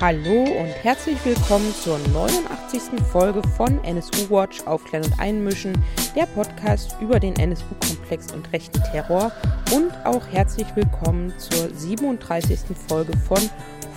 Hallo und herzlich willkommen zur 89. Folge von NSU Watch Aufklären und Einmischen, der Podcast über den NSU-Komplex und rechten Terror und auch herzlich willkommen zur 37. Folge von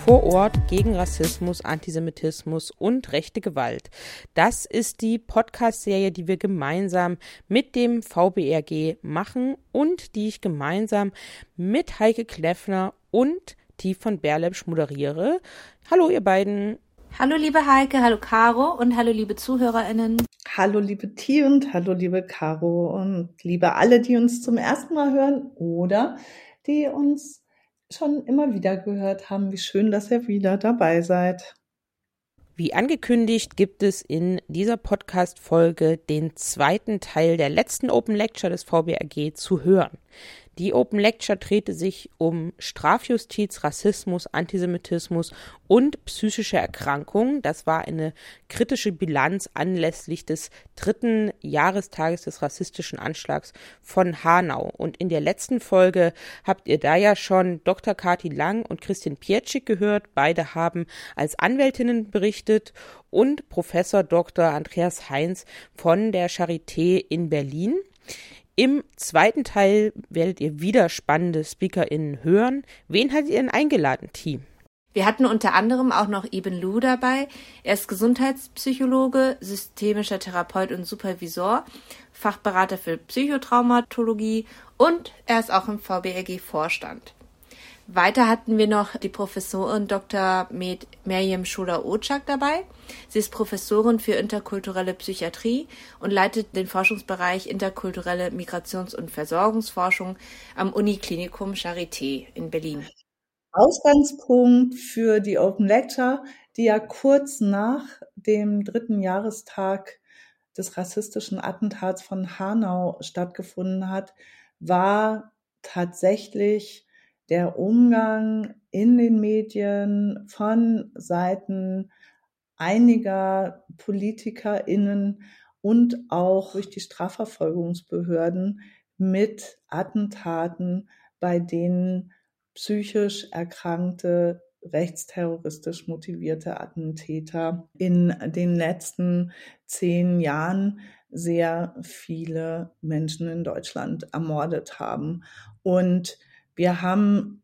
vor Ort gegen Rassismus, Antisemitismus und rechte Gewalt. Das ist die Podcast-Serie, die wir gemeinsam mit dem VBRG machen und die ich gemeinsam mit Heike Kleffner und Tief von Berlepsch moderiere. Hallo, ihr beiden. Hallo, liebe Heike, hallo, Caro und hallo, liebe ZuhörerInnen. Hallo, liebe Ti und hallo, liebe Caro und liebe alle, die uns zum ersten Mal hören oder die uns schon immer wieder gehört haben. Wie schön, dass ihr wieder dabei seid. Wie angekündigt gibt es in dieser Podcast-Folge den zweiten Teil der letzten Open Lecture des VBRG zu hören. Die Open Lecture drehte sich um Strafjustiz, Rassismus, Antisemitismus und psychische Erkrankungen. Das war eine kritische Bilanz anlässlich des dritten Jahrestages des rassistischen Anschlags von Hanau. Und in der letzten Folge habt ihr da ja schon Dr. Kati Lang und Christian Pietschik gehört. Beide haben als Anwältinnen berichtet und Professor Dr. Andreas Heinz von der Charité in Berlin. Im zweiten Teil werdet ihr wieder spannende SpeakerInnen hören. Wen hattet ihr denn eingeladen, Team? Wir hatten unter anderem auch noch Eben Lu dabei. Er ist Gesundheitspsychologe, systemischer Therapeut und Supervisor, Fachberater für Psychotraumatologie und er ist auch im VBRG-Vorstand. Weiter hatten wir noch die Professorin Dr. Med Meriem Schuler-Otschak dabei. Sie ist Professorin für interkulturelle Psychiatrie und leitet den Forschungsbereich interkulturelle Migrations- und Versorgungsforschung am Uniklinikum Charité in Berlin. Ausgangspunkt für die Open Lecture, die ja kurz nach dem dritten Jahrestag des rassistischen Attentats von Hanau stattgefunden hat, war tatsächlich der Umgang in den Medien von Seiten einiger PolitikerInnen und auch durch die Strafverfolgungsbehörden mit Attentaten, bei denen psychisch erkrankte, rechtsterroristisch motivierte Attentäter in den letzten zehn Jahren sehr viele Menschen in Deutschland ermordet haben. Und wir haben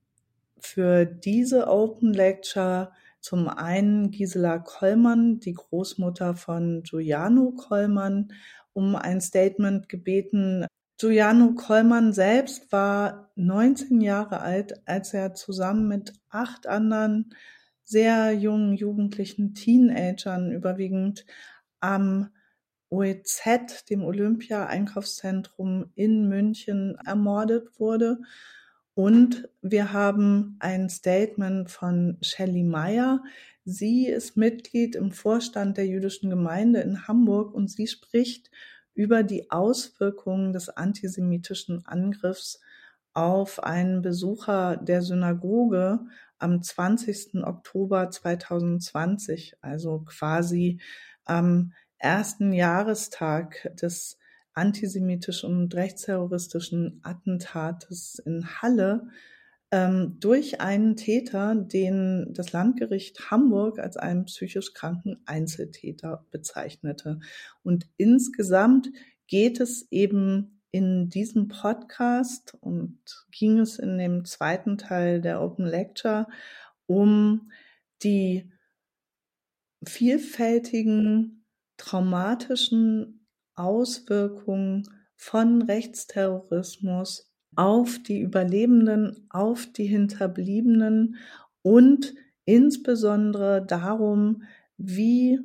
für diese Open Lecture zum einen Gisela Kollmann, die Großmutter von Giuliano Kollmann, um ein Statement gebeten. Giuliano Kollmann selbst war 19 Jahre alt, als er zusammen mit acht anderen sehr jungen jugendlichen Teenagern überwiegend am OEZ, dem Olympia-Einkaufszentrum in München, ermordet wurde. Und wir haben ein Statement von Shelley Meyer. Sie ist Mitglied im Vorstand der jüdischen Gemeinde in Hamburg und sie spricht über die Auswirkungen des antisemitischen Angriffs auf einen Besucher der Synagoge am 20. Oktober 2020, also quasi am ersten Jahrestag des antisemitischen und rechtsterroristischen Attentates in Halle ähm, durch einen Täter, den das Landgericht Hamburg als einen psychisch kranken Einzeltäter bezeichnete. Und insgesamt geht es eben in diesem Podcast und ging es in dem zweiten Teil der Open Lecture um die vielfältigen traumatischen Auswirkungen von Rechtsterrorismus auf die Überlebenden, auf die Hinterbliebenen und insbesondere darum, wie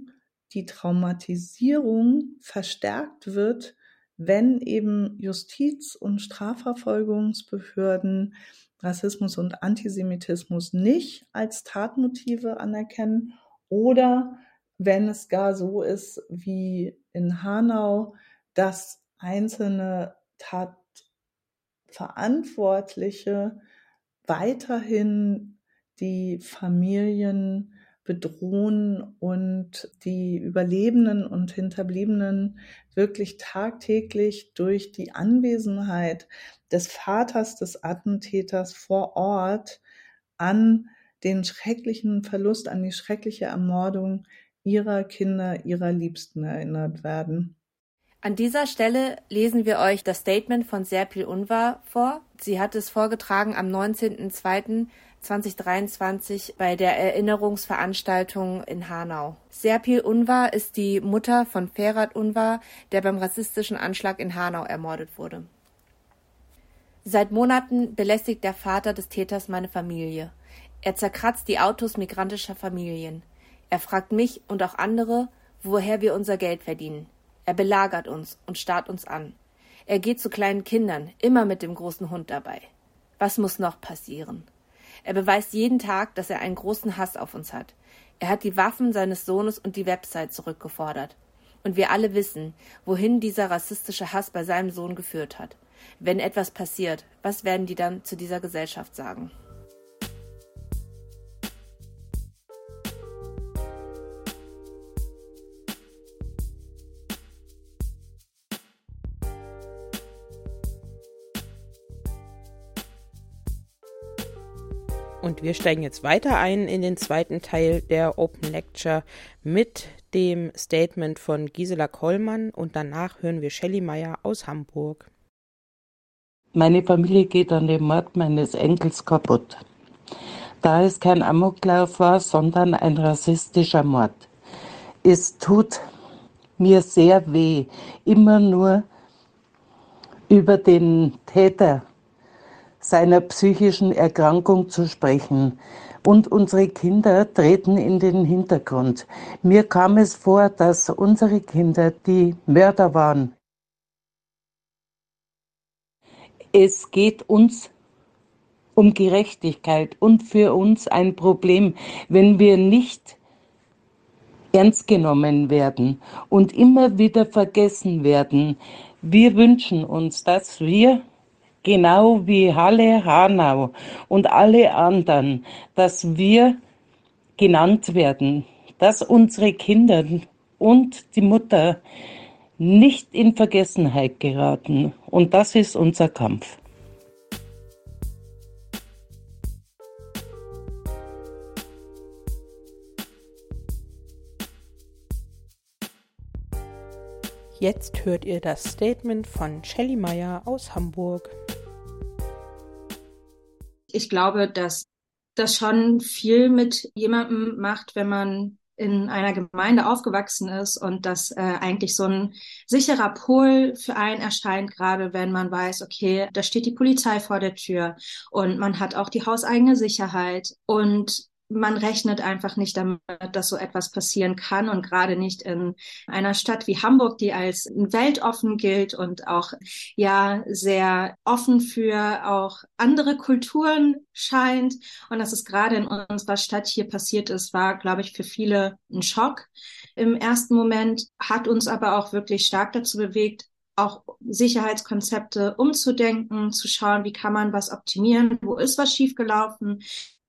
die Traumatisierung verstärkt wird, wenn eben Justiz- und Strafverfolgungsbehörden Rassismus und Antisemitismus nicht als Tatmotive anerkennen oder wenn es gar so ist wie in Hanau, dass einzelne Tatverantwortliche weiterhin die Familien bedrohen und die Überlebenden und Hinterbliebenen wirklich tagtäglich durch die Anwesenheit des Vaters des Attentäters vor Ort an den schrecklichen Verlust, an die schreckliche Ermordung ihrer Kinder, ihrer Liebsten erinnert werden. An dieser Stelle lesen wir euch das Statement von Serpil Unvar vor. Sie hat es vorgetragen am 19.02.2023 bei der Erinnerungsveranstaltung in Hanau. Serpil Unvar ist die Mutter von Ferhat Unvar, der beim rassistischen Anschlag in Hanau ermordet wurde. Seit Monaten belästigt der Vater des Täters meine Familie. Er zerkratzt die Autos migrantischer Familien. Er fragt mich und auch andere, woher wir unser Geld verdienen. Er belagert uns und starrt uns an. Er geht zu kleinen Kindern, immer mit dem großen Hund dabei. Was muss noch passieren? Er beweist jeden Tag, dass er einen großen Hass auf uns hat. Er hat die Waffen seines Sohnes und die Website zurückgefordert. Und wir alle wissen, wohin dieser rassistische Hass bei seinem Sohn geführt hat. Wenn etwas passiert, was werden die dann zu dieser Gesellschaft sagen? Und wir steigen jetzt weiter ein in den zweiten Teil der Open Lecture mit dem Statement von Gisela Kollmann und danach hören wir Shelley Meyer aus Hamburg. Meine Familie geht an dem Mord meines Enkels kaputt. Da es kein Amoklauf war, sondern ein rassistischer Mord. Es tut mir sehr weh, immer nur über den Täter seiner psychischen Erkrankung zu sprechen. Und unsere Kinder treten in den Hintergrund. Mir kam es vor, dass unsere Kinder die Mörder waren. Es geht uns um Gerechtigkeit und für uns ein Problem, wenn wir nicht ernst genommen werden und immer wieder vergessen werden. Wir wünschen uns, dass wir genau wie Halle Hanau und alle anderen, dass wir genannt werden, dass unsere Kinder und die Mutter nicht in Vergessenheit geraten. Und das ist unser Kampf. Jetzt hört ihr das Statement von Shelly Meyer aus Hamburg ich glaube, dass das schon viel mit jemandem macht, wenn man in einer Gemeinde aufgewachsen ist und das äh, eigentlich so ein sicherer Pol für einen erscheint, gerade wenn man weiß, okay, da steht die Polizei vor der Tür und man hat auch die hauseigene Sicherheit. Und man rechnet einfach nicht damit, dass so etwas passieren kann und gerade nicht in einer Stadt wie Hamburg, die als weltoffen gilt und auch ja sehr offen für auch andere Kulturen scheint. Und dass es gerade in unserer Stadt hier passiert ist, war, glaube ich, für viele ein Schock im ersten Moment, hat uns aber auch wirklich stark dazu bewegt, auch Sicherheitskonzepte umzudenken, zu schauen, wie kann man was optimieren, wo ist was schiefgelaufen,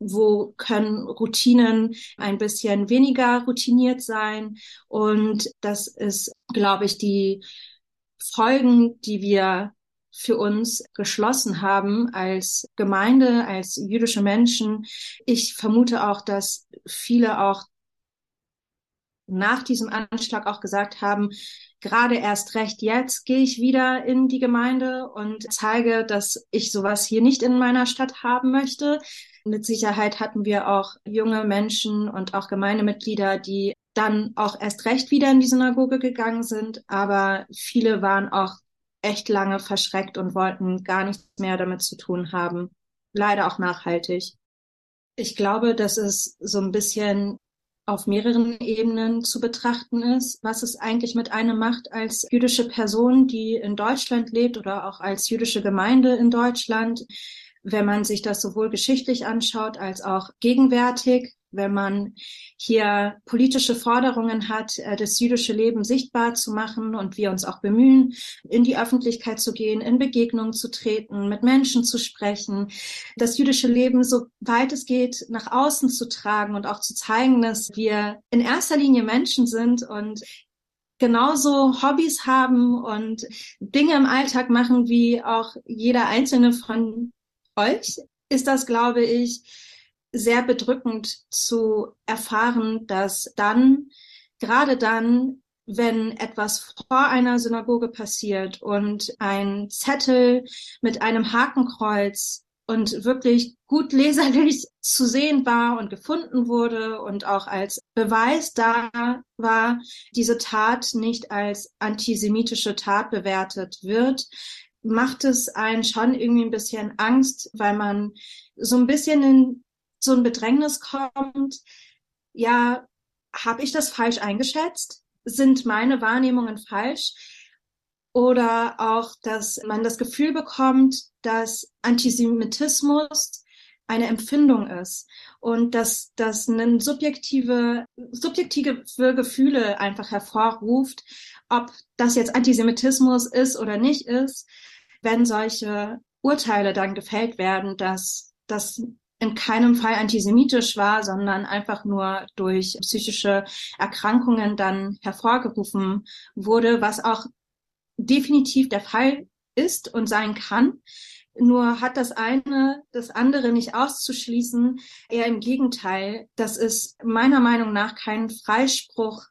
wo können Routinen ein bisschen weniger routiniert sein. Und das ist, glaube ich, die Folgen, die wir für uns geschlossen haben als Gemeinde, als jüdische Menschen. Ich vermute auch, dass viele auch nach diesem Anschlag auch gesagt haben, gerade erst recht jetzt gehe ich wieder in die Gemeinde und zeige, dass ich sowas hier nicht in meiner Stadt haben möchte. Mit Sicherheit hatten wir auch junge Menschen und auch Gemeindemitglieder, die dann auch erst recht wieder in die Synagoge gegangen sind, aber viele waren auch echt lange verschreckt und wollten gar nichts mehr damit zu tun haben. Leider auch nachhaltig. Ich glaube, dass es so ein bisschen auf mehreren Ebenen zu betrachten ist, was es eigentlich mit einem macht als jüdische Person, die in Deutschland lebt oder auch als jüdische Gemeinde in Deutschland, wenn man sich das sowohl geschichtlich anschaut als auch gegenwärtig, wenn man hier politische Forderungen hat, äh, das jüdische Leben sichtbar zu machen und wir uns auch bemühen, in die Öffentlichkeit zu gehen, in Begegnungen zu treten, mit Menschen zu sprechen, das jüdische Leben so weit es geht nach außen zu tragen und auch zu zeigen, dass wir in erster Linie Menschen sind und genauso Hobbys haben und Dinge im Alltag machen wie auch jeder einzelne von euch ist das, glaube ich, sehr bedrückend zu erfahren, dass dann, gerade dann, wenn etwas vor einer Synagoge passiert und ein Zettel mit einem Hakenkreuz und wirklich gut leserlich zu sehen war und gefunden wurde und auch als Beweis da war, diese Tat nicht als antisemitische Tat bewertet wird, macht es einen schon irgendwie ein bisschen Angst, weil man so ein bisschen in so ein Bedrängnis kommt. Ja, habe ich das falsch eingeschätzt? Sind meine Wahrnehmungen falsch? Oder auch, dass man das Gefühl bekommt, dass Antisemitismus eine Empfindung ist und dass das eine subjektive, subjektive Gefühle einfach hervorruft, ob das jetzt Antisemitismus ist oder nicht ist, wenn solche Urteile dann gefällt werden, dass das in keinem Fall antisemitisch war, sondern einfach nur durch psychische Erkrankungen dann hervorgerufen wurde, was auch definitiv der Fall ist und sein kann. Nur hat das eine das andere nicht auszuschließen. Eher im Gegenteil. Das ist meiner Meinung nach kein Freispruch,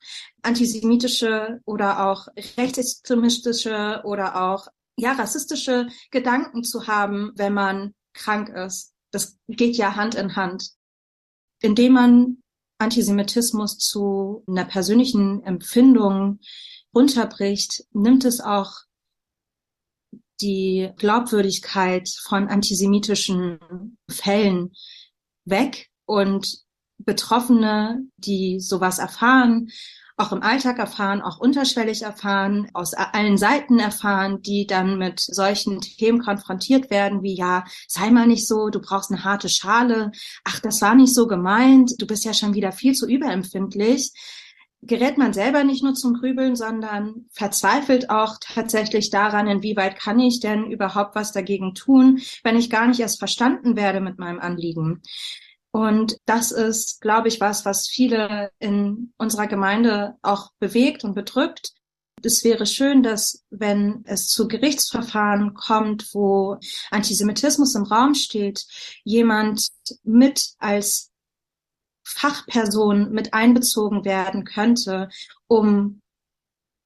antisemitische oder auch rechtsextremistische oder auch ja rassistische Gedanken zu haben, wenn man krank ist. Das geht ja Hand in Hand. Indem man Antisemitismus zu einer persönlichen Empfindung runterbricht, nimmt es auch die Glaubwürdigkeit von antisemitischen Fällen weg und Betroffene, die sowas erfahren, auch im Alltag erfahren, auch unterschwellig erfahren, aus allen Seiten erfahren, die dann mit solchen Themen konfrontiert werden, wie ja, sei mal nicht so, du brauchst eine harte Schale, ach, das war nicht so gemeint, du bist ja schon wieder viel zu überempfindlich. Gerät man selber nicht nur zum Grübeln, sondern verzweifelt auch tatsächlich daran, inwieweit kann ich denn überhaupt was dagegen tun, wenn ich gar nicht erst verstanden werde mit meinem Anliegen. Und das ist, glaube ich, was, was viele in unserer Gemeinde auch bewegt und bedrückt. Es wäre schön, dass wenn es zu Gerichtsverfahren kommt, wo Antisemitismus im Raum steht, jemand mit als Fachperson mit einbezogen werden könnte, um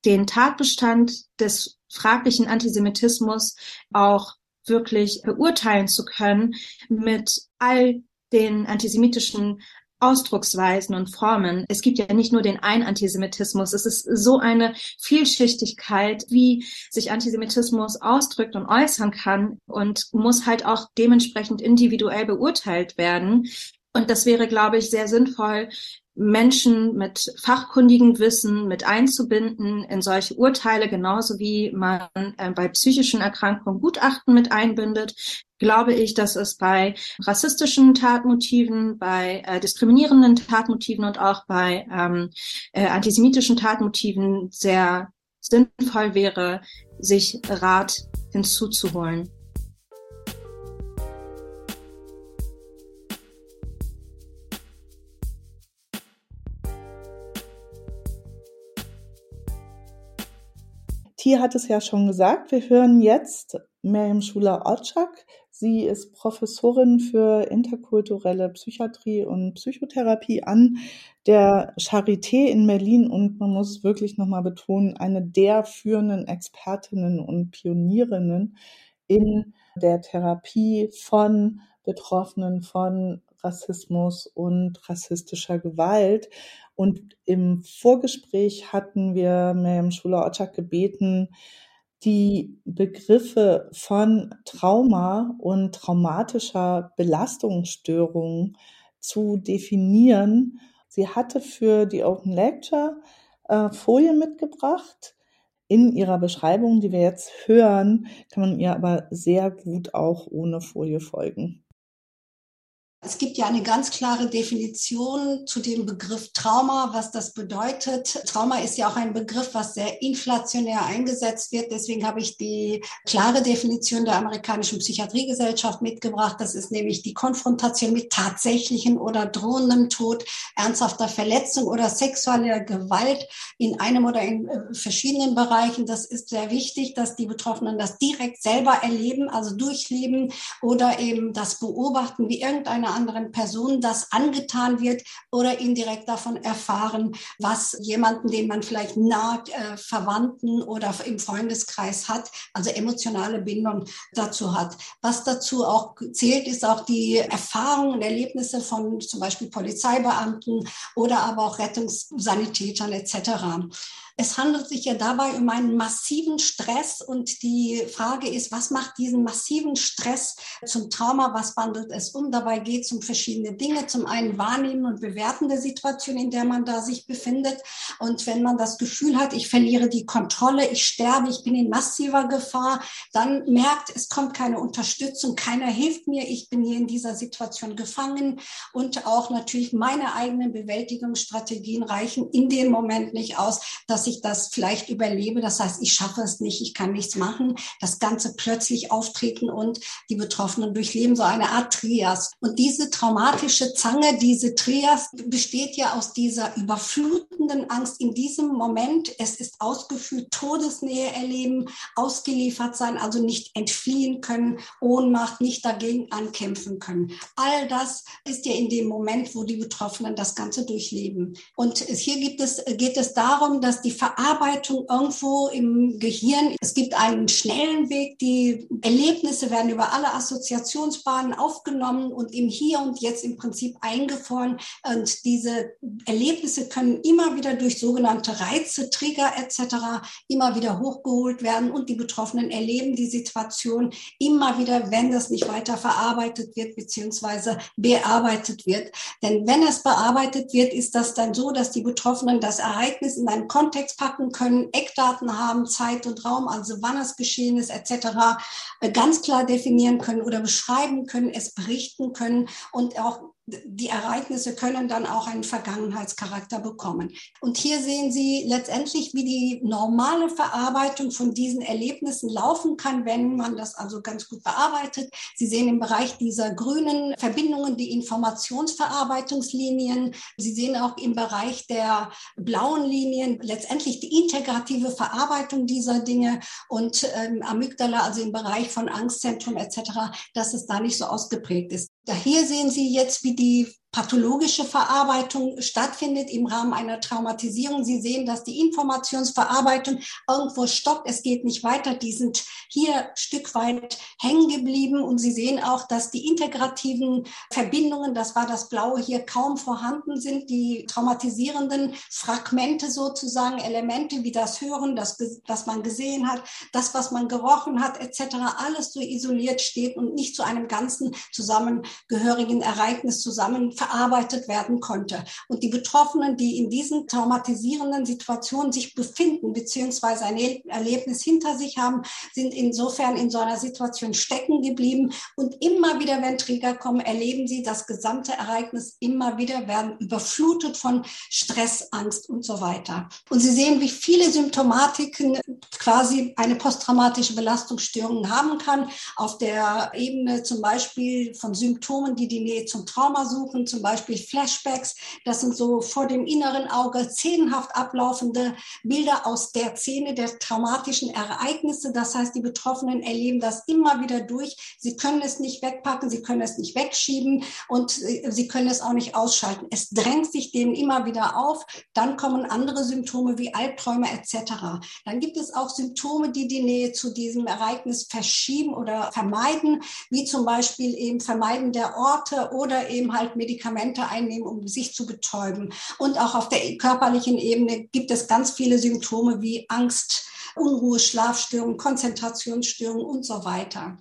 den Tatbestand des fraglichen Antisemitismus auch wirklich beurteilen zu können mit all den antisemitischen Ausdrucksweisen und Formen. Es gibt ja nicht nur den einen Antisemitismus. Es ist so eine Vielschichtigkeit, wie sich Antisemitismus ausdrückt und äußern kann und muss halt auch dementsprechend individuell beurteilt werden. Und das wäre, glaube ich, sehr sinnvoll, Menschen mit fachkundigem Wissen mit einzubinden in solche Urteile, genauso wie man äh, bei psychischen Erkrankungen Gutachten mit einbindet, glaube ich, dass es bei rassistischen Tatmotiven, bei äh, diskriminierenden Tatmotiven und auch bei ähm, äh, antisemitischen Tatmotiven sehr sinnvoll wäre, sich Rat hinzuzuholen. Tia hat es ja schon gesagt, wir hören jetzt Miriam Schuler-Otschak. Sie ist Professorin für interkulturelle Psychiatrie und Psychotherapie an der Charité in Berlin und man muss wirklich nochmal betonen, eine der führenden Expertinnen und Pionierinnen in der Therapie von Betroffenen von Rassismus und rassistischer Gewalt. Und im Vorgespräch hatten wir Miriam Schuler-Otschak gebeten, die Begriffe von Trauma und traumatischer Belastungsstörung zu definieren. Sie hatte für die Open Lecture äh, Folien mitgebracht. In ihrer Beschreibung, die wir jetzt hören, kann man ihr aber sehr gut auch ohne Folie folgen. Es gibt ja eine ganz klare Definition zu dem Begriff Trauma, was das bedeutet. Trauma ist ja auch ein Begriff, was sehr inflationär eingesetzt wird. Deswegen habe ich die klare Definition der amerikanischen Psychiatriegesellschaft mitgebracht. Das ist nämlich die Konfrontation mit tatsächlichem oder drohendem Tod, ernsthafter Verletzung oder sexueller Gewalt in einem oder in äh, verschiedenen Bereichen. Das ist sehr wichtig, dass die Betroffenen das direkt selber erleben, also durchleben oder eben das beobachten, wie irgendeine anderen Person das angetan wird oder indirekt davon erfahren, was jemanden, den man vielleicht nah äh, Verwandten oder im Freundeskreis hat, also emotionale Bindung dazu hat. Was dazu auch zählt, ist auch die Erfahrungen und Erlebnisse von zum Beispiel Polizeibeamten oder aber auch Rettungssanitätern etc. Es handelt sich ja dabei um einen massiven Stress und die Frage ist, was macht diesen massiven Stress zum Trauma? Was wandelt es um? Dabei geht es um verschiedene Dinge. Zum einen wahrnehmen und bewerten der Situation, in der man da sich befindet. Und wenn man das Gefühl hat, ich verliere die Kontrolle, ich sterbe, ich bin in massiver Gefahr, dann merkt, es kommt keine Unterstützung, keiner hilft mir, ich bin hier in dieser Situation gefangen und auch natürlich meine eigenen Bewältigungsstrategien reichen in dem Moment nicht aus, dass ich das vielleicht überlebe. Das heißt, ich schaffe es nicht, ich kann nichts machen. Das Ganze plötzlich auftreten und die Betroffenen durchleben so eine Art Trias. Und diese traumatische Zange, diese Trias besteht ja aus dieser überflutenden Angst in diesem Moment. Es ist ausgefühlt, Todesnähe erleben, ausgeliefert sein, also nicht entfliehen können, Ohnmacht, nicht dagegen ankämpfen können. All das ist ja in dem Moment, wo die Betroffenen das Ganze durchleben. Und hier gibt es, geht es darum, dass die Verarbeitung irgendwo im Gehirn. Es gibt einen schnellen Weg. Die Erlebnisse werden über alle Assoziationsbahnen aufgenommen und im Hier und Jetzt im Prinzip eingefroren. Und diese Erlebnisse können immer wieder durch sogenannte Reize, Trigger etc. immer wieder hochgeholt werden und die Betroffenen erleben die Situation immer wieder, wenn das nicht weiter verarbeitet wird beziehungsweise bearbeitet wird. Denn wenn es bearbeitet wird, ist das dann so, dass die Betroffenen das Ereignis in einen Kontext Kontext packen können, Eckdaten haben, Zeit und Raum, also wann es geschehen ist, etc., äh, ganz klar definieren können oder beschreiben können, es berichten können und auch die Ereignisse können dann auch einen Vergangenheitscharakter bekommen. Und hier sehen Sie letztendlich, wie die normale Verarbeitung von diesen Erlebnissen laufen kann, wenn man das also ganz gut bearbeitet. Sie sehen im Bereich dieser grünen Verbindungen die Informationsverarbeitungslinien. Sie sehen auch im Bereich der blauen Linien letztendlich die integrative Verarbeitung dieser Dinge und ähm, Amygdala, also im Bereich von Angstzentrum etc., dass es da nicht so ausgeprägt ist. Hier sehen Sie jetzt, wie die pathologische Verarbeitung stattfindet im Rahmen einer Traumatisierung. Sie sehen, dass die Informationsverarbeitung irgendwo stoppt. Es geht nicht weiter. Die sind hier Stück weit hängen geblieben. Und Sie sehen auch, dass die integrativen Verbindungen, das war das Blaue hier, kaum vorhanden sind. Die traumatisierenden Fragmente sozusagen, Elemente wie das Hören, das, was man gesehen hat, das, was man gerochen hat, etc., alles so isoliert steht und nicht zu einem ganzen zusammengehörigen Ereignis zusammen verarbeitet werden konnte. Und die Betroffenen, die in diesen traumatisierenden Situationen sich befinden, beziehungsweise ein Erlebnis hinter sich haben, sind insofern in so einer Situation stecken geblieben. Und immer wieder, wenn Trigger kommen, erleben sie das gesamte Ereignis immer wieder, werden überflutet von Stress, Angst und so weiter. Und Sie sehen, wie viele Symptomatiken quasi eine posttraumatische Belastungsstörung haben kann. Auf der Ebene zum Beispiel von Symptomen, die die Nähe zum Trauma suchen, zum Beispiel Flashbacks. Das sind so vor dem inneren Auge szenenhaft ablaufende Bilder aus der Szene der traumatischen Ereignisse. Das heißt, die Betroffenen erleben das immer wieder durch. Sie können es nicht wegpacken, sie können es nicht wegschieben und äh, sie können es auch nicht ausschalten. Es drängt sich denen immer wieder auf. Dann kommen andere Symptome wie Albträume etc. Dann gibt es auch Symptome, die die Nähe zu diesem Ereignis verschieben oder vermeiden, wie zum Beispiel eben Vermeiden der Orte oder eben halt Medikamente Medikamente einnehmen, um sich zu betäuben. Und auch auf der körperlichen Ebene gibt es ganz viele Symptome wie Angst, Unruhe, Schlafstörungen, Konzentrationsstörungen und so weiter.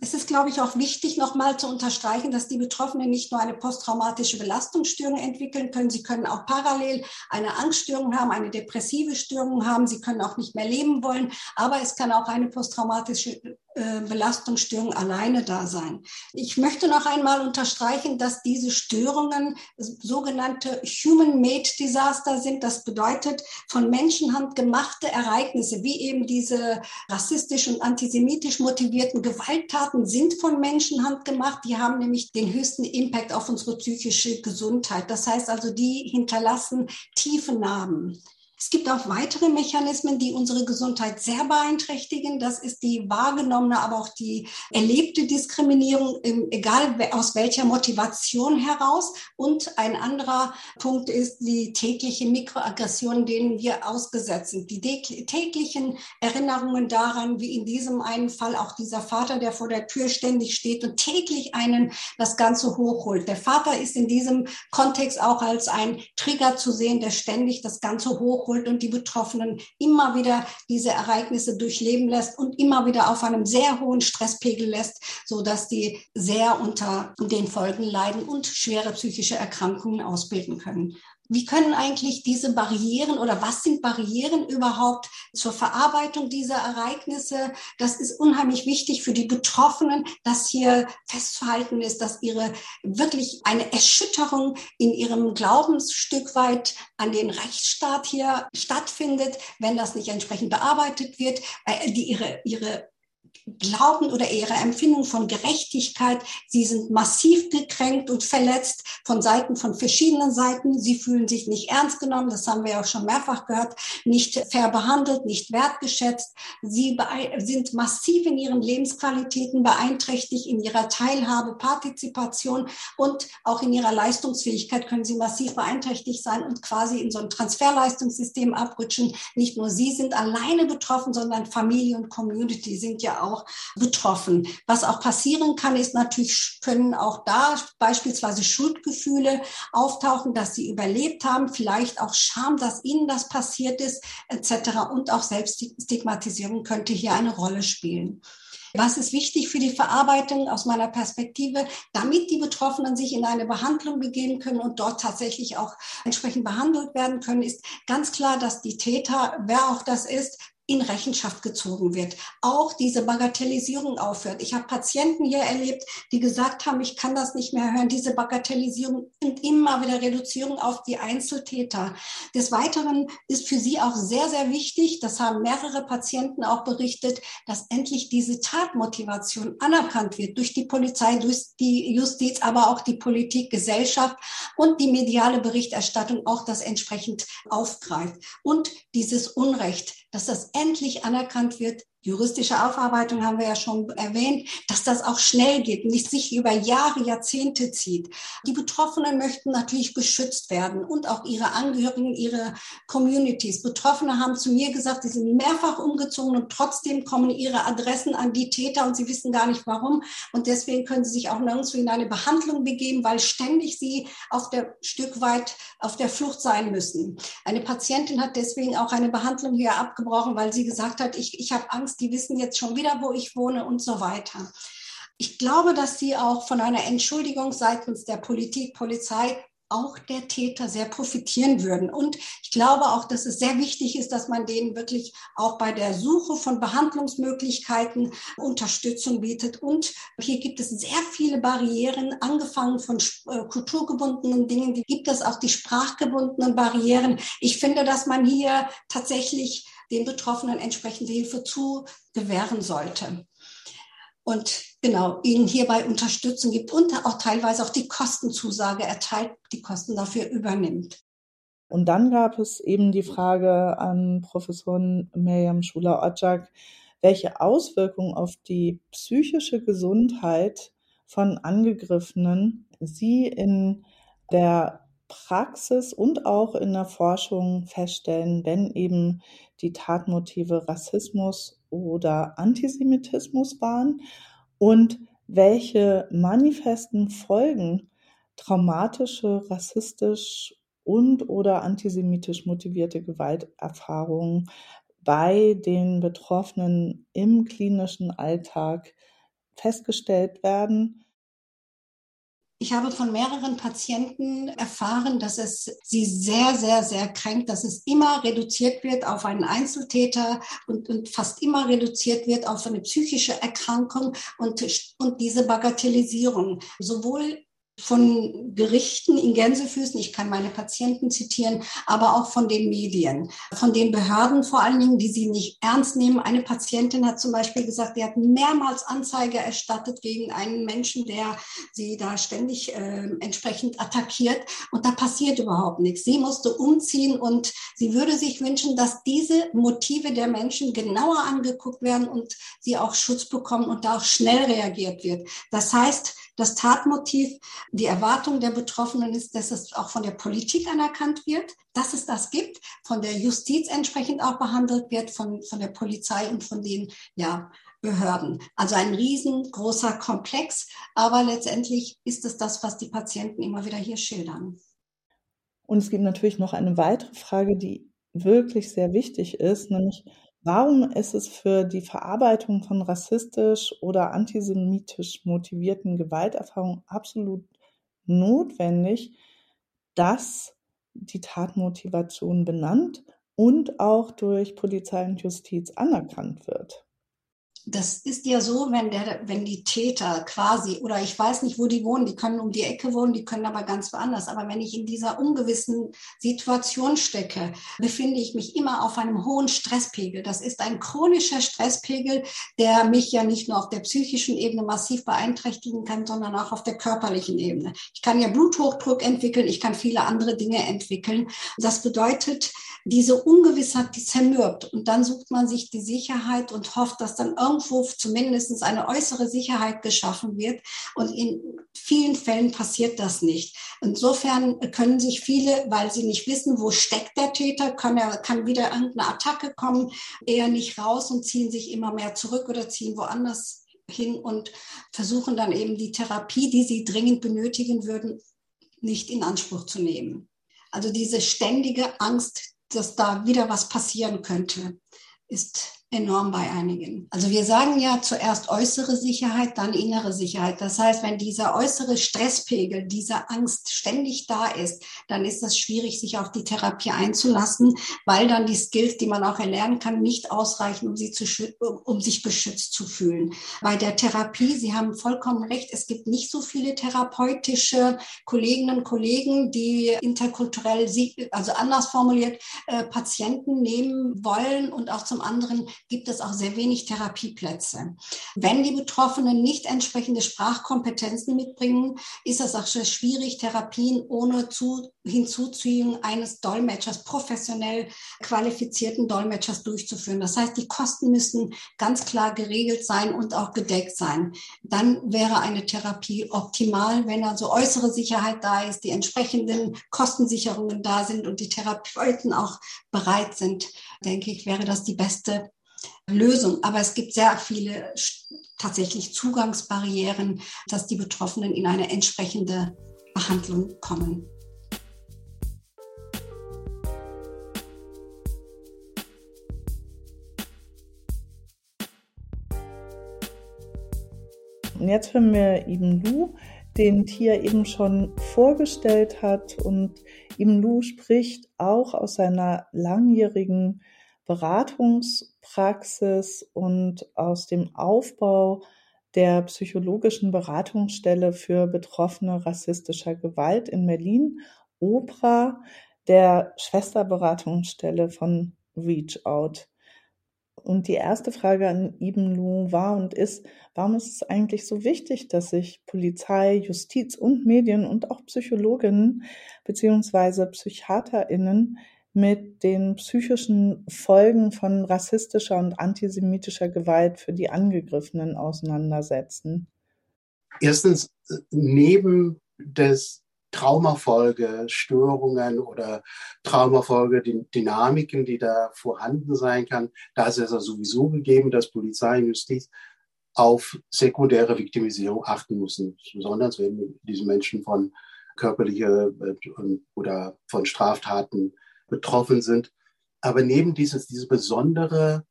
Es ist, glaube ich, auch wichtig, nochmal zu unterstreichen, dass die Betroffenen nicht nur eine posttraumatische Belastungsstörung entwickeln können, sie können auch parallel eine Angststörung haben, eine depressive Störung haben, sie können auch nicht mehr leben wollen, aber es kann auch eine posttraumatische äh, Belastungsstörung alleine da sein. Ich möchte noch einmal unterstreichen, dass diese Störungen sogenannte Human-Made Disaster sind. Das bedeutet von Menschenhand gemachte Ereignisse, wie eben diese rassistisch und antisemitisch motivierten Gewalttaten sind von Menschenhand gemacht. Die haben nämlich den höchsten Impact auf unsere psychische Gesundheit. Das heißt also, die hinterlassen tiefe Narben. Es gibt auch weitere Mechanismen, die unsere Gesundheit sehr beeinträchtigen. Das ist die wahrgenommene, aber auch die erlebte Diskriminierung, egal aus welcher Motivation heraus. Und ein anderer Punkt ist die tägliche Mikroaggression, denen wir ausgesetzt sind. Die täglichen Erinnerungen daran, wie in diesem einen Fall auch dieser Vater, der vor der Tür ständig steht und täglich einen das Ganze hochholt. Der Vater ist in diesem Kontext auch als ein Trigger zu sehen, der ständig das Ganze hochholt holt und die Betroffenen immer wieder diese Ereignisse durchleben lässt und immer wieder auf einem sehr hohen Stresspegel lässt, so dass die sehr unter den Folgen leiden und schwere psychische Erkrankungen ausbilden können. Wie können eigentlich diese Barrieren oder was sind Barrieren überhaupt zur Verarbeitung dieser Ereignisse? Das ist unheimlich wichtig für die Betroffenen, dass hier festzuhalten ist, dass ihre wirklich eine Erschütterung in ihrem Glaubensstück weit an den Rechtsstaat hier stattfindet, wenn das nicht entsprechend bearbeitet wird, die ihre, ihre Glauben oder ihre Empfindung von Gerechtigkeit. Sie sind massiv gekränkt und verletzt von Seiten von verschiedenen Seiten. Sie fühlen sich nicht ernst genommen. Das haben wir auch schon mehrfach gehört. Nicht fair behandelt, nicht wertgeschätzt. Sie sind massiv in ihren Lebensqualitäten beeinträchtigt, in ihrer Teilhabe, Partizipation und auch in ihrer Leistungsfähigkeit können sie massiv beeinträchtigt sein und quasi in so ein Transferleistungssystem abrutschen. Nicht nur sie sind alleine betroffen, sondern Familie und Community sind ja auch auch betroffen. Was auch passieren kann, ist natürlich, können auch da beispielsweise Schuldgefühle auftauchen, dass sie überlebt haben, vielleicht auch Scham, dass ihnen das passiert ist, etc. Und auch Selbststigmatisierung könnte hier eine Rolle spielen. Was ist wichtig für die Verarbeitung aus meiner Perspektive, damit die Betroffenen sich in eine Behandlung begeben können und dort tatsächlich auch entsprechend behandelt werden können, ist ganz klar, dass die Täter, wer auch das ist, in Rechenschaft gezogen wird. Auch diese Bagatellisierung aufhört. Ich habe Patienten hier erlebt, die gesagt haben, ich kann das nicht mehr hören. Diese Bagatellisierung und immer wieder Reduzierung auf die Einzeltäter. Des Weiteren ist für sie auch sehr, sehr wichtig, das haben mehrere Patienten auch berichtet, dass endlich diese Tatmotivation anerkannt wird durch die Polizei, durch die Justiz, aber auch die Politik, Gesellschaft und die mediale Berichterstattung auch das entsprechend aufgreift. Und dieses Unrecht, dass das endlich anerkannt wird, juristische Aufarbeitung haben wir ja schon erwähnt, dass das auch schnell geht, nicht sich über Jahre, Jahrzehnte zieht. Die Betroffenen möchten natürlich geschützt werden und auch ihre Angehörigen, ihre Communities. Betroffene haben zu mir gesagt, sie sind mehrfach umgezogen und trotzdem kommen ihre Adressen an die Täter und sie wissen gar nicht warum. Und deswegen können sie sich auch nirgendwo in eine Behandlung begeben, weil ständig sie auf der Stück weit auf der Flucht sein müssen. Eine Patientin hat deswegen auch eine Behandlung hier abgebrochen, weil sie gesagt hat, ich, ich habe Angst, die wissen jetzt schon wieder, wo ich wohne und so weiter. Ich glaube, dass sie auch von einer Entschuldigung seitens der Politik, Polizei auch der Täter sehr profitieren würden. Und ich glaube auch, dass es sehr wichtig ist, dass man denen wirklich auch bei der Suche von Behandlungsmöglichkeiten Unterstützung bietet. Und hier gibt es sehr viele Barrieren, angefangen von äh, kulturgebundenen Dingen, die gibt es auch die sprachgebundenen Barrieren. Ich finde, dass man hier tatsächlich den Betroffenen entsprechende Hilfe zu gewähren sollte. Und genau, ihnen hierbei Unterstützung gibt und auch teilweise auch die Kostenzusage erteilt, die Kosten dafür übernimmt. Und dann gab es eben die Frage an Professorin Miriam Schuler-Otschak, welche Auswirkungen auf die psychische Gesundheit von Angegriffenen sie in der Praxis und auch in der Forschung feststellen, wenn eben die Tatmotive Rassismus oder Antisemitismus waren und welche manifesten Folgen traumatische, rassistisch und oder antisemitisch motivierte Gewalterfahrungen bei den Betroffenen im klinischen Alltag festgestellt werden ich habe von mehreren Patienten erfahren, dass es sie sehr, sehr, sehr kränkt, dass es immer reduziert wird auf einen Einzeltäter und, und fast immer reduziert wird auf eine psychische Erkrankung und, und diese Bagatellisierung. Sowohl von Gerichten in Gänsefüßen, ich kann meine Patienten zitieren, aber auch von den Medien, von den Behörden vor allen Dingen, die sie nicht ernst nehmen. Eine Patientin hat zum Beispiel gesagt, die hat mehrmals Anzeige erstattet gegen einen Menschen, der sie da ständig äh, entsprechend attackiert und da passiert überhaupt nichts. Sie musste umziehen und sie würde sich wünschen, dass diese Motive der Menschen genauer angeguckt werden und sie auch Schutz bekommen und da auch schnell reagiert wird. Das heißt, das Tatmotiv, die Erwartung der Betroffenen ist, dass es auch von der Politik anerkannt wird, dass es das gibt, von der Justiz entsprechend auch behandelt wird, von, von der Polizei und von den ja, Behörden. Also ein riesengroßer Komplex, aber letztendlich ist es das, was die Patienten immer wieder hier schildern. Und es gibt natürlich noch eine weitere Frage, die wirklich sehr wichtig ist, nämlich Warum ist es für die Verarbeitung von rassistisch oder antisemitisch motivierten Gewalterfahrungen absolut notwendig, dass die Tatmotivation benannt und auch durch Polizei und Justiz anerkannt wird? Das ist ja so, wenn der, wenn die Täter quasi, oder ich weiß nicht, wo die wohnen, die können um die Ecke wohnen, die können aber ganz woanders. Aber wenn ich in dieser ungewissen Situation stecke, befinde ich mich immer auf einem hohen Stresspegel. Das ist ein chronischer Stresspegel, der mich ja nicht nur auf der psychischen Ebene massiv beeinträchtigen kann, sondern auch auf der körperlichen Ebene. Ich kann ja Bluthochdruck entwickeln, ich kann viele andere Dinge entwickeln. Das bedeutet, diese Ungewissheit, die zermürbt. Und dann sucht man sich die Sicherheit und hofft, dass dann irgendwo zumindest eine äußere Sicherheit geschaffen wird. Und in vielen Fällen passiert das nicht. Insofern können sich viele, weil sie nicht wissen, wo steckt der Täter, kann, er, kann wieder irgendeine Attacke kommen, eher nicht raus und ziehen sich immer mehr zurück oder ziehen woanders hin und versuchen dann eben die Therapie, die sie dringend benötigen würden, nicht in Anspruch zu nehmen. Also diese ständige Angst, dass da wieder was passieren könnte, ist enorm bei einigen. Also wir sagen ja zuerst äußere Sicherheit, dann innere Sicherheit. Das heißt, wenn dieser äußere Stresspegel, diese Angst ständig da ist, dann ist es schwierig, sich auf die Therapie einzulassen, weil dann die Skills, die man auch erlernen kann, nicht ausreichen, um, sie zu, um sich beschützt zu fühlen. Bei der Therapie, Sie haben vollkommen recht, es gibt nicht so viele therapeutische Kolleginnen und Kollegen, die interkulturell, also anders formuliert, äh, Patienten nehmen wollen und auch zum anderen gibt es auch sehr wenig Therapieplätze. Wenn die Betroffenen nicht entsprechende Sprachkompetenzen mitbringen, ist es auch sehr schwierig, Therapien ohne zu, Hinzuziehung eines Dolmetschers, professionell qualifizierten Dolmetschers durchzuführen. Das heißt, die Kosten müssen ganz klar geregelt sein und auch gedeckt sein. Dann wäre eine Therapie optimal, wenn also äußere Sicherheit da ist, die entsprechenden Kostensicherungen da sind und die Therapeuten auch bereit sind, denke ich, wäre das die beste Lösung. Aber es gibt sehr viele tatsächlich Zugangsbarrieren, dass die Betroffenen in eine entsprechende Behandlung kommen. Und jetzt hören wir Ibn Lu, den Tia eben schon vorgestellt hat. Und Ibn Lu spricht auch aus seiner langjährigen Beratungspraxis und aus dem Aufbau der psychologischen Beratungsstelle für Betroffene rassistischer Gewalt in Berlin, OPRA, der Schwesterberatungsstelle von Reach Out. Und die erste Frage an Ibn Lu war und ist, warum ist es eigentlich so wichtig, dass sich Polizei, Justiz und Medien und auch Psychologinnen beziehungsweise PsychiaterInnen mit den psychischen Folgen von rassistischer und antisemitischer Gewalt für die Angegriffenen auseinandersetzen? Erstens, neben des Traumafolge, Störungen oder Traumafolge, die Dynamiken, die da vorhanden sein kann, da ist es ja sowieso gegeben, dass Polizei und Justiz auf sekundäre Viktimisierung achten müssen. Besonders wenn diese Menschen von körperlicher äh, oder von Straftaten betroffen sind. Aber neben dieses, dieses besondere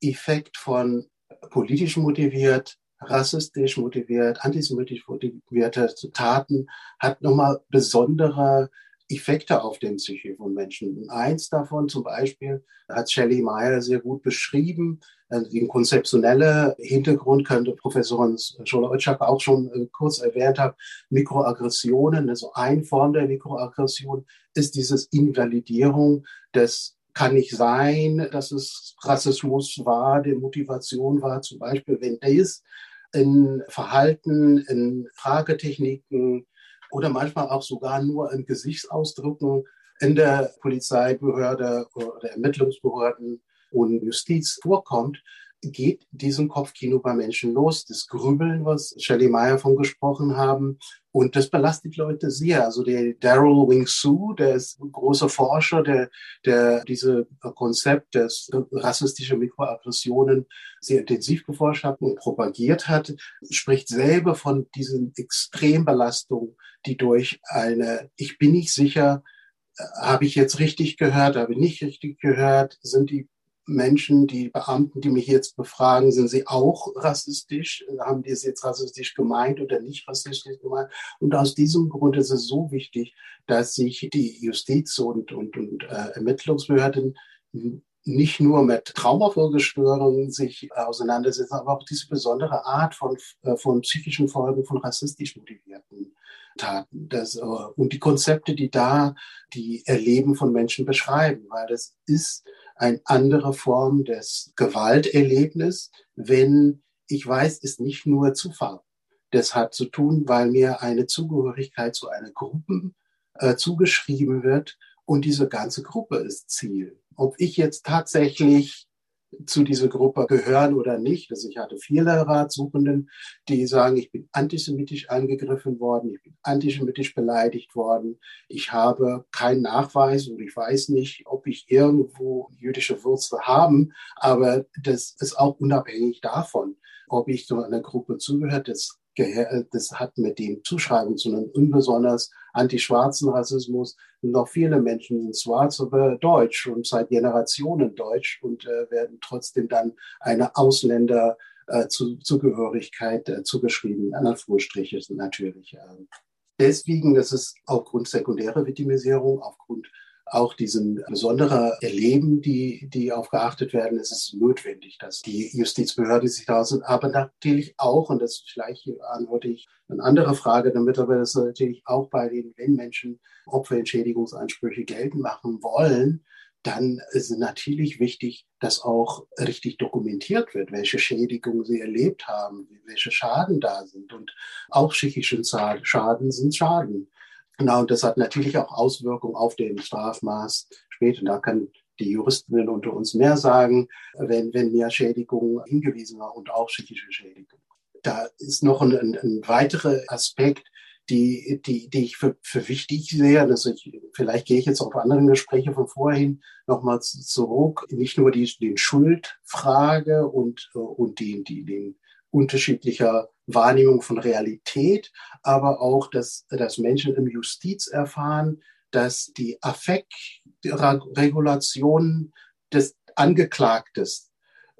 Effekt von politisch motiviert, rassistisch motiviert, antisemitisch motivierte Taten hat nochmal besondere Effekte auf den Psyche von Menschen. Und eins davon zum Beispiel hat Shelley Meyer sehr gut beschrieben. Also den konzeptionelle Hintergrund könnte Professorin Schola-Oetschak auch schon äh, kurz erwähnt haben. Mikroaggressionen, also ein Form der Mikroaggression ist dieses Invalidierung des kann nicht sein, dass es Rassismus war, die Motivation war, zum Beispiel, wenn das in Verhalten, in Fragetechniken oder manchmal auch sogar nur in Gesichtsausdrücken in der Polizeibehörde oder Ermittlungsbehörden und Justiz vorkommt, geht diesem Kopfkino bei Menschen los. Das Grübeln, was Shelley Meyer von gesprochen haben. Und das belastet Leute sehr. Also der Daryl Wing Su, der ist ein großer Forscher, der, der diese Konzept des rassistischen Mikroaggressionen sehr intensiv geforscht hat und propagiert hat, spricht selber von diesen Extrembelastungen, die durch eine, ich bin nicht sicher, habe ich jetzt richtig gehört, habe ich nicht richtig gehört, sind die Menschen, die Beamten, die mich jetzt befragen, sind sie auch rassistisch? Haben die es jetzt rassistisch gemeint oder nicht rassistisch gemeint? Und aus diesem Grund ist es so wichtig, dass sich die Justiz und, und, und äh, Ermittlungsbehörden nicht nur mit Traumafolgestörungen sich auseinandersetzen, aber auch diese besondere Art von, äh, von psychischen Folgen von rassistisch motivierten Taten. Das, äh, und die Konzepte, die da die Erleben von Menschen beschreiben, weil das ist eine andere Form des Gewalterlebnis, wenn ich weiß, ist nicht nur Zufall. Das hat zu tun, weil mir eine Zugehörigkeit zu einer Gruppe äh, zugeschrieben wird und diese ganze Gruppe ist Ziel. Ob ich jetzt tatsächlich zu dieser Gruppe gehören oder nicht. Also ich hatte viele Ratsuchenden, die sagen, ich bin antisemitisch angegriffen worden, ich bin antisemitisch beleidigt worden, ich habe keinen Nachweis und ich weiß nicht, ob ich irgendwo jüdische Wurzeln habe, aber das ist auch unabhängig davon, ob ich zu einer Gruppe zugehört. Das das hat mit dem Zuschreiben zu einem unbesonders anti-schwarzen Rassismus. Noch viele Menschen sind schwarz, aber deutsch und seit Generationen deutsch und äh, werden trotzdem dann eine Ausländerzugehörigkeit äh, äh, zugeschrieben. An Anführungsstriche natürlich. Äh. Deswegen, das ist aufgrund sekundärer Victimisierung, aufgrund auch diesen besonderen Erleben, die, die aufgeachtet werden, ist es notwendig, dass die Justizbehörde sich da sind. Aber natürlich auch, und das vielleicht antworte ich eine andere Frage damit, aber das natürlich auch bei den, wenn Menschen Opferentschädigungsansprüche geltend machen wollen, dann ist es natürlich wichtig, dass auch richtig dokumentiert wird, welche Schädigungen sie erlebt haben, welche Schaden da sind. Und auch psychischen Schaden sind Schaden. Genau, und das hat natürlich auch Auswirkungen auf den Strafmaß später. Da können die Juristinnen unter uns mehr sagen, wenn, wenn mehr Schädigungen hingewiesen waren und auch psychische Schädigungen. Da ist noch ein, ein, ein weiterer Aspekt, die, die, die ich für, für wichtig sehe. Also ich, vielleicht gehe ich jetzt auf andere Gespräche von vorhin nochmal zurück. Nicht nur die, die Schuldfrage und, und die, die, den unterschiedlicher Wahrnehmung von Realität, aber auch, dass, dass Menschen im Justiz erfahren, dass die Affektregulation des Angeklagtes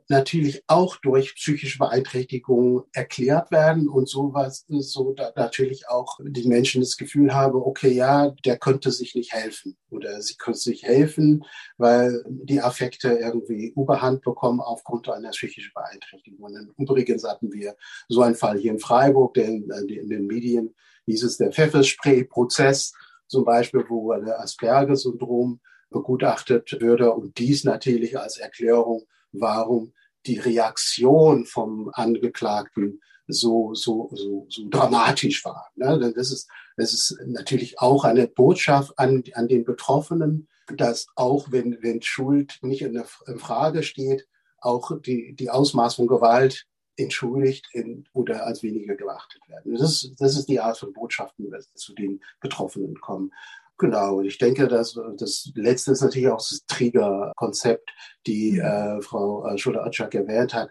natürlich auch durch psychische Beeinträchtigungen erklärt werden und sowas, so da natürlich auch die Menschen das Gefühl haben, okay, ja, der könnte sich nicht helfen oder sie könnte sich helfen, weil die Affekte irgendwie Überhand bekommen aufgrund einer psychischen Beeinträchtigung. Und übrigens hatten wir so einen Fall hier in Freiburg, der in, in den Medien hieß es der Pfefferspray-Prozess zum Beispiel, wo der Asperger-Syndrom begutachtet würde und dies natürlich als Erklärung warum die Reaktion vom Angeklagten so, so, so, so dramatisch war. Ne? Das, ist, das ist natürlich auch eine Botschaft an, an den Betroffenen, dass auch wenn, wenn Schuld nicht in, der, Frage steht, auch die, die Ausmaß von Gewalt entschuldigt in, oder als weniger geachtet werden. Das das ist die Art von Botschaften, die zu den Betroffenen kommen. Genau, und ich denke, dass das letzte ist natürlich auch das Trigger-Konzept, die mhm. äh, Frau äh, Schuler-Otschak erwähnt hat,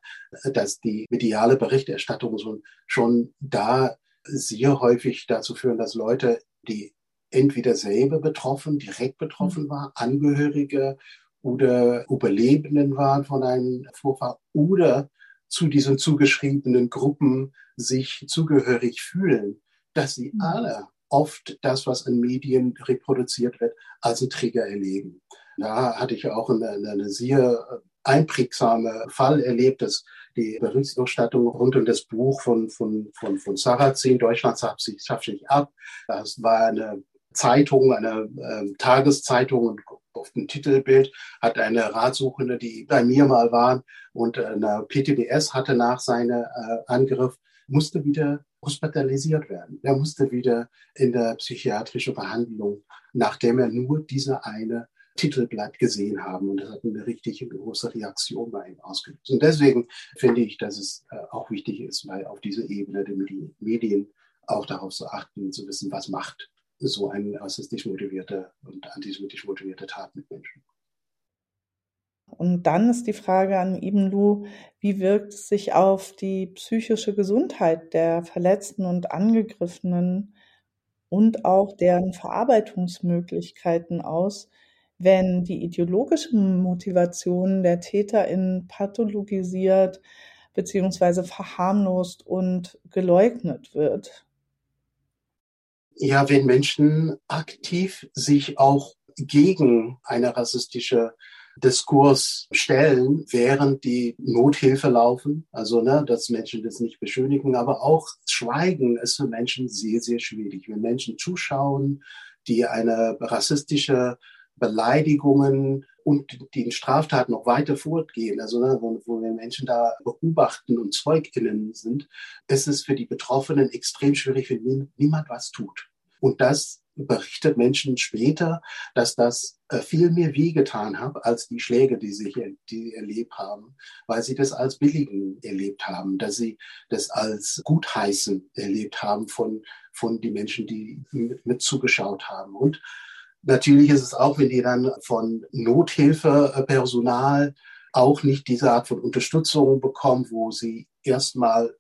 dass die mediale Berichterstattung schon, schon da sehr häufig dazu führen, dass Leute, die entweder selber betroffen, direkt betroffen mhm. waren, Angehörige oder Überlebenden waren von einem Vorfall oder zu diesen zugeschriebenen Gruppen sich zugehörig fühlen, dass sie mhm. alle oft das, was in Medien reproduziert wird, als ein Trigger erleben. Da hatte ich auch eine, eine sehr einprägsame Fall erlebt, dass die Berichterstattung rund um das Buch von, von, von, von Sarrazin, Deutschland schafft sich, schafft sich ab. Das war eine Zeitung, eine äh, Tageszeitung und auf dem Titelbild hat eine Ratsuchende, die bei mir mal war und eine PTBS hatte nach seinem äh, Angriff, musste wieder hospitalisiert werden. Er musste wieder in der psychiatrischen Behandlung, nachdem er nur diese eine Titelblatt gesehen haben. Und das hat eine richtig große Reaktion bei ihm ausgelöst. Und deswegen finde ich, dass es äh, auch wichtig ist, weil auf dieser Ebene der Medien auch darauf zu achten, zu wissen, was macht so ein rassistisch motivierter und antisemitisch motivierter Tat mit Menschen. Und dann ist die Frage an Ibn Lu, wie wirkt es sich auf die psychische Gesundheit der Verletzten und Angegriffenen und auch deren Verarbeitungsmöglichkeiten aus, wenn die ideologische Motivation der TäterInnen pathologisiert bzw. verharmlost und geleugnet wird. Ja, wenn Menschen aktiv sich auch gegen eine rassistische Diskurs stellen, während die Nothilfe laufen. Also, ne, dass Menschen das nicht beschönigen, aber auch Schweigen ist für Menschen sehr, sehr schwierig. Wenn Menschen zuschauen, die eine rassistische Beleidigungen und den Straftaten noch weiter fortgehen, also ne, wo, wo wir Menschen da beobachten und ZeugInnen sind, ist es für die Betroffenen extrem schwierig, wenn niemand was tut. Und das berichtet Menschen später, dass das äh, viel mehr wehgetan hat als die Schläge, die sie die erlebt haben, weil sie das als Billigen erlebt haben, dass sie das als Gutheißen erlebt haben von, von den Menschen, die mit, mit zugeschaut haben. Und Natürlich ist es auch, wenn die dann von Nothilfepersonal auch nicht diese Art von Unterstützung bekommen, wo sie erstmal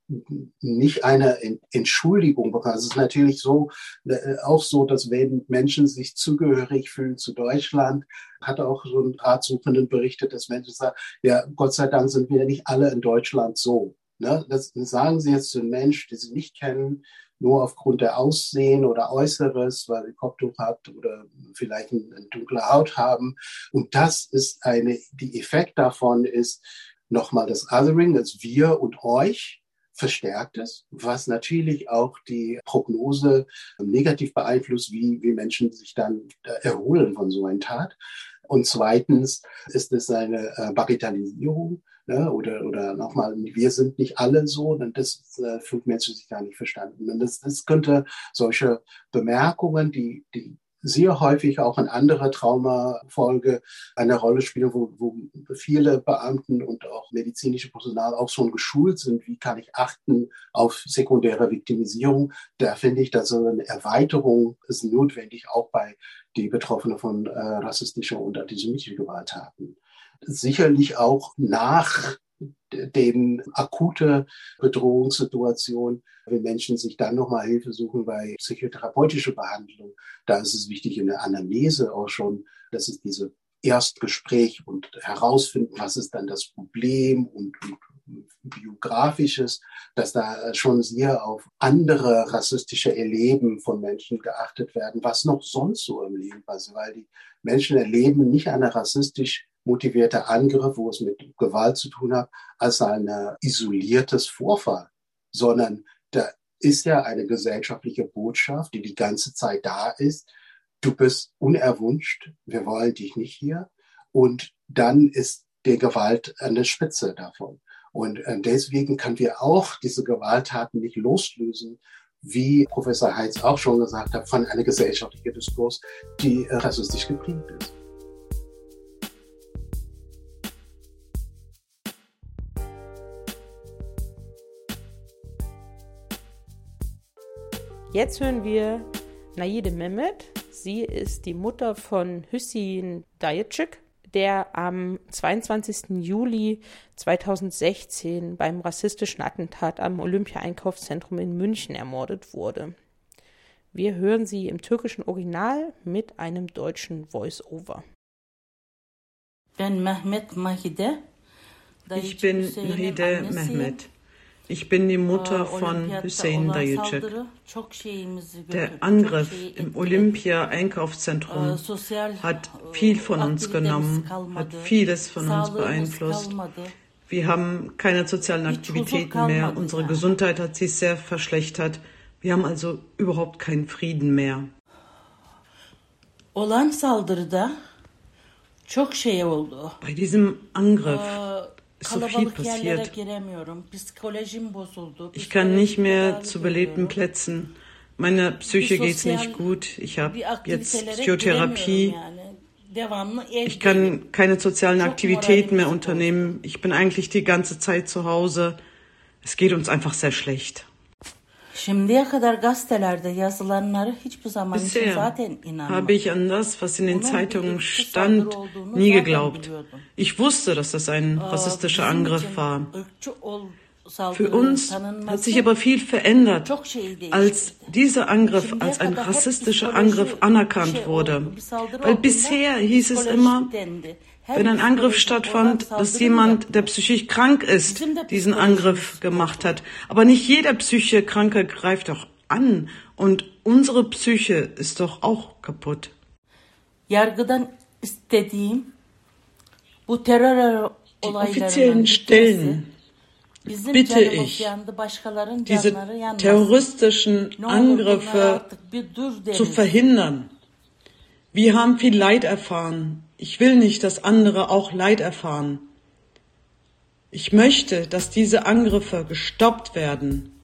nicht eine Entschuldigung bekommen. Es ist natürlich so, äh, auch so, dass wenn Menschen sich zugehörig fühlen zu Deutschland, hat auch so ein Ratsuchenden berichtet, dass Menschen sagen, ja, Gott sei Dank sind wir nicht alle in Deutschland so. Ne? Das sagen sie jetzt zu einem Menschen, den sie nicht kennen, nur aufgrund der Aussehen oder Äußeres, weil sie Kopftuch hat oder vielleicht eine, dunkle Haut haben. Und das ist eine, die Effekt davon ist nochmal das Othering, das Wir und Euch verstärkt ist, was natürlich auch die Prognose negativ beeinflusst, wie, wie Menschen sich dann erholen von so einer Tat. Und zweitens ist es eine äh, Bagatellisierung ne? oder, oder nochmal, wir sind nicht alle so, denn das äh, fühlt Menschen sich gar nicht verstanden. Und das, das könnte solche Bemerkungen, die, die sehr häufig auch in anderer Traumafolge eine Rolle spielen, wo, wo viele Beamten und auch medizinische Personal auch schon geschult sind. Wie kann ich achten auf sekundäre Viktimisierung? Da finde ich, dass eine Erweiterung ist notwendig, auch bei die Betroffenen von äh, rassistischer und antisemitischer Gewalttaten sicherlich auch nach den akute Bedrohungssituation, wenn Menschen sich dann nochmal Hilfe suchen bei psychotherapeutischer Behandlung, da ist es wichtig in der Anamnese auch schon, dass es diese Erstgespräch und herausfinden, was ist dann das Problem und, und biografisches, dass da schon sehr auf andere rassistische Erleben von Menschen geachtet werden, was noch sonst so im Leben passiert, weil die Menschen erleben nicht eine rassistisch motivierter Angriff, wo es mit Gewalt zu tun hat, als ein isoliertes Vorfall, sondern da ist ja eine gesellschaftliche Botschaft, die die ganze Zeit da ist. Du bist unerwünscht, wir wollen dich nicht hier. Und dann ist die Gewalt an der Spitze davon. Und äh, deswegen können wir auch diese Gewalttaten nicht loslösen, wie Professor Heitz auch schon gesagt hat, von einer gesellschaftlichen Diskurs, die äh, rassistisch geprägt ist. Jetzt hören wir Naide Mehmet. Sie ist die Mutter von Hüssin Dayetschik, der am 22. Juli 2016 beim rassistischen Attentat am Olympia-Einkaufszentrum in München ermordet wurde. Wir hören sie im türkischen Original mit einem deutschen Voice-Over. Ich bin Nahide Mehmet. Ich bin die Mutter von Hüseyin Dayıcık. Der Angriff im Olympia-Einkaufszentrum hat viel von uns genommen, hat vieles von uns beeinflusst. Wir haben keine sozialen Aktivitäten mehr, unsere Gesundheit hat sich sehr verschlechtert. Wir haben also überhaupt keinen Frieden mehr. Bei diesem Angriff so viel passiert. Ich kann nicht mehr zu belebten. Plätzen. Meiner Psyche geht's nicht gut. Ich habe jetzt Psychotherapie. Ich kann keine sozialen Aktivitäten mehr unternehmen. Ich bin eigentlich die ganze Zeit zu Hause. Es geht uns einfach sehr schlecht. Şimdiye kadar gazetelerde yazılanları hiçbir zaman Bisher zaten habe ich an das, was in den Zeitungen stand, nie geglaubt. Ich wusste, dass das ein rassistischer Angriff war. Für uns hat sich aber viel verändert, als dieser Angriff als ein rassistischer Angriff anerkannt wurde. Weil bisher hieß es immer, wenn ein Angriff stattfand, dass jemand, der psychisch krank ist, diesen Angriff gemacht hat. Aber nicht jeder psychisch Kranke greift doch an. Und unsere Psyche ist doch auch kaputt. Yargıdan istediğim bu terör Die offiziellen Stellen bitte ich, diese terroristischen Ne Angriffe zu verhindern. Wir haben viel Leid erfahren. Ich will nicht, dass andere auch Leid erfahren. Ich möchte, dass diese Angriffe gestoppt werden.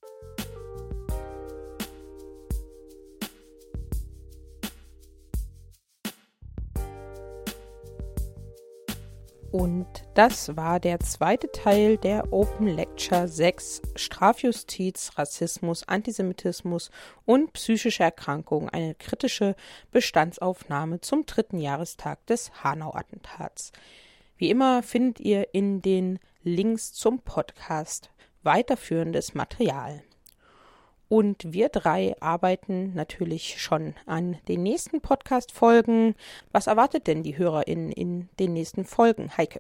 Und das war der zweite Teil der Open Lecture 6 Strafjustiz, Rassismus, Antisemitismus und psychische Erkrankungen. Eine kritische Bestandsaufnahme zum dritten Jahrestag des Hanau-Attentats. Wie immer findet ihr in den Links zum Podcast weiterführendes Material. Und wir drei arbeiten natürlich schon an den nächsten Podcast-Folgen. Was erwartet denn die HörerInnen in den nächsten Folgen? Heike.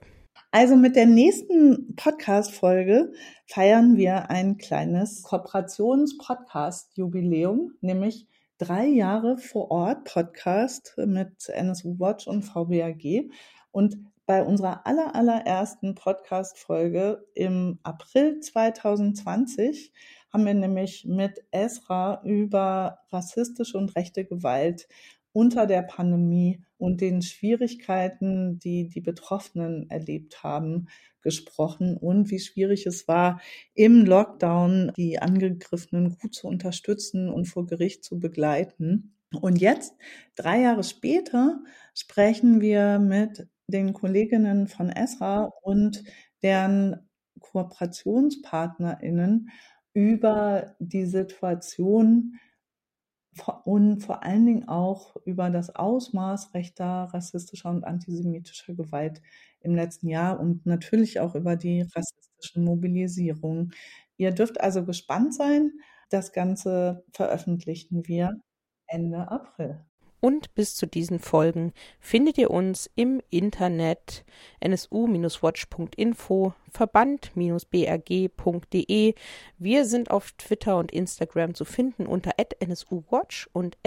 Also mit der nächsten Podcast-Folge feiern wir ein kleines Kooperations-Podcast-Jubiläum, nämlich drei Jahre vor Ort Podcast mit NSU Watch und VBAG. Und bei unserer aller, allerersten Podcast-Folge im April 2020 haben wir nämlich mit Esra über rassistische und rechte Gewalt unter der Pandemie und den Schwierigkeiten, die die Betroffenen erlebt haben, gesprochen und wie schwierig es war, im Lockdown die Angegriffenen gut zu unterstützen und vor Gericht zu begleiten. Und jetzt, drei Jahre später, sprechen wir mit den Kolleginnen von Esra und deren KooperationspartnerInnen über die Situation und vor allen Dingen auch über das Ausmaß rechter, rassistischer und antisemitischer Gewalt im letzten Jahr und natürlich auch über die rassistischen Mobilisierungen. Ihr dürft also gespannt sein. Das Ganze veröffentlichen wir Ende April. Und bis zu diesen Folgen findet ihr uns im Internet nsu-watch.info, verband-brg.de. Wir sind auf Twitter und Instagram zu finden unter nsuwatch und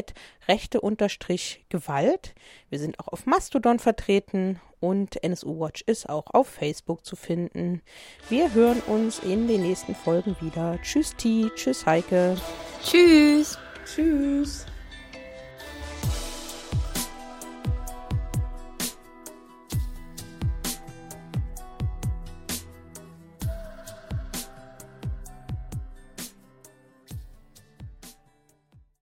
rechte-gewalt. Wir sind auch auf Mastodon vertreten und NSU Watch ist auch auf Facebook zu finden. Wir hören uns in den nächsten Folgen wieder. Tschüss Ti, tschüss Heike. Tschüss. Tschüss.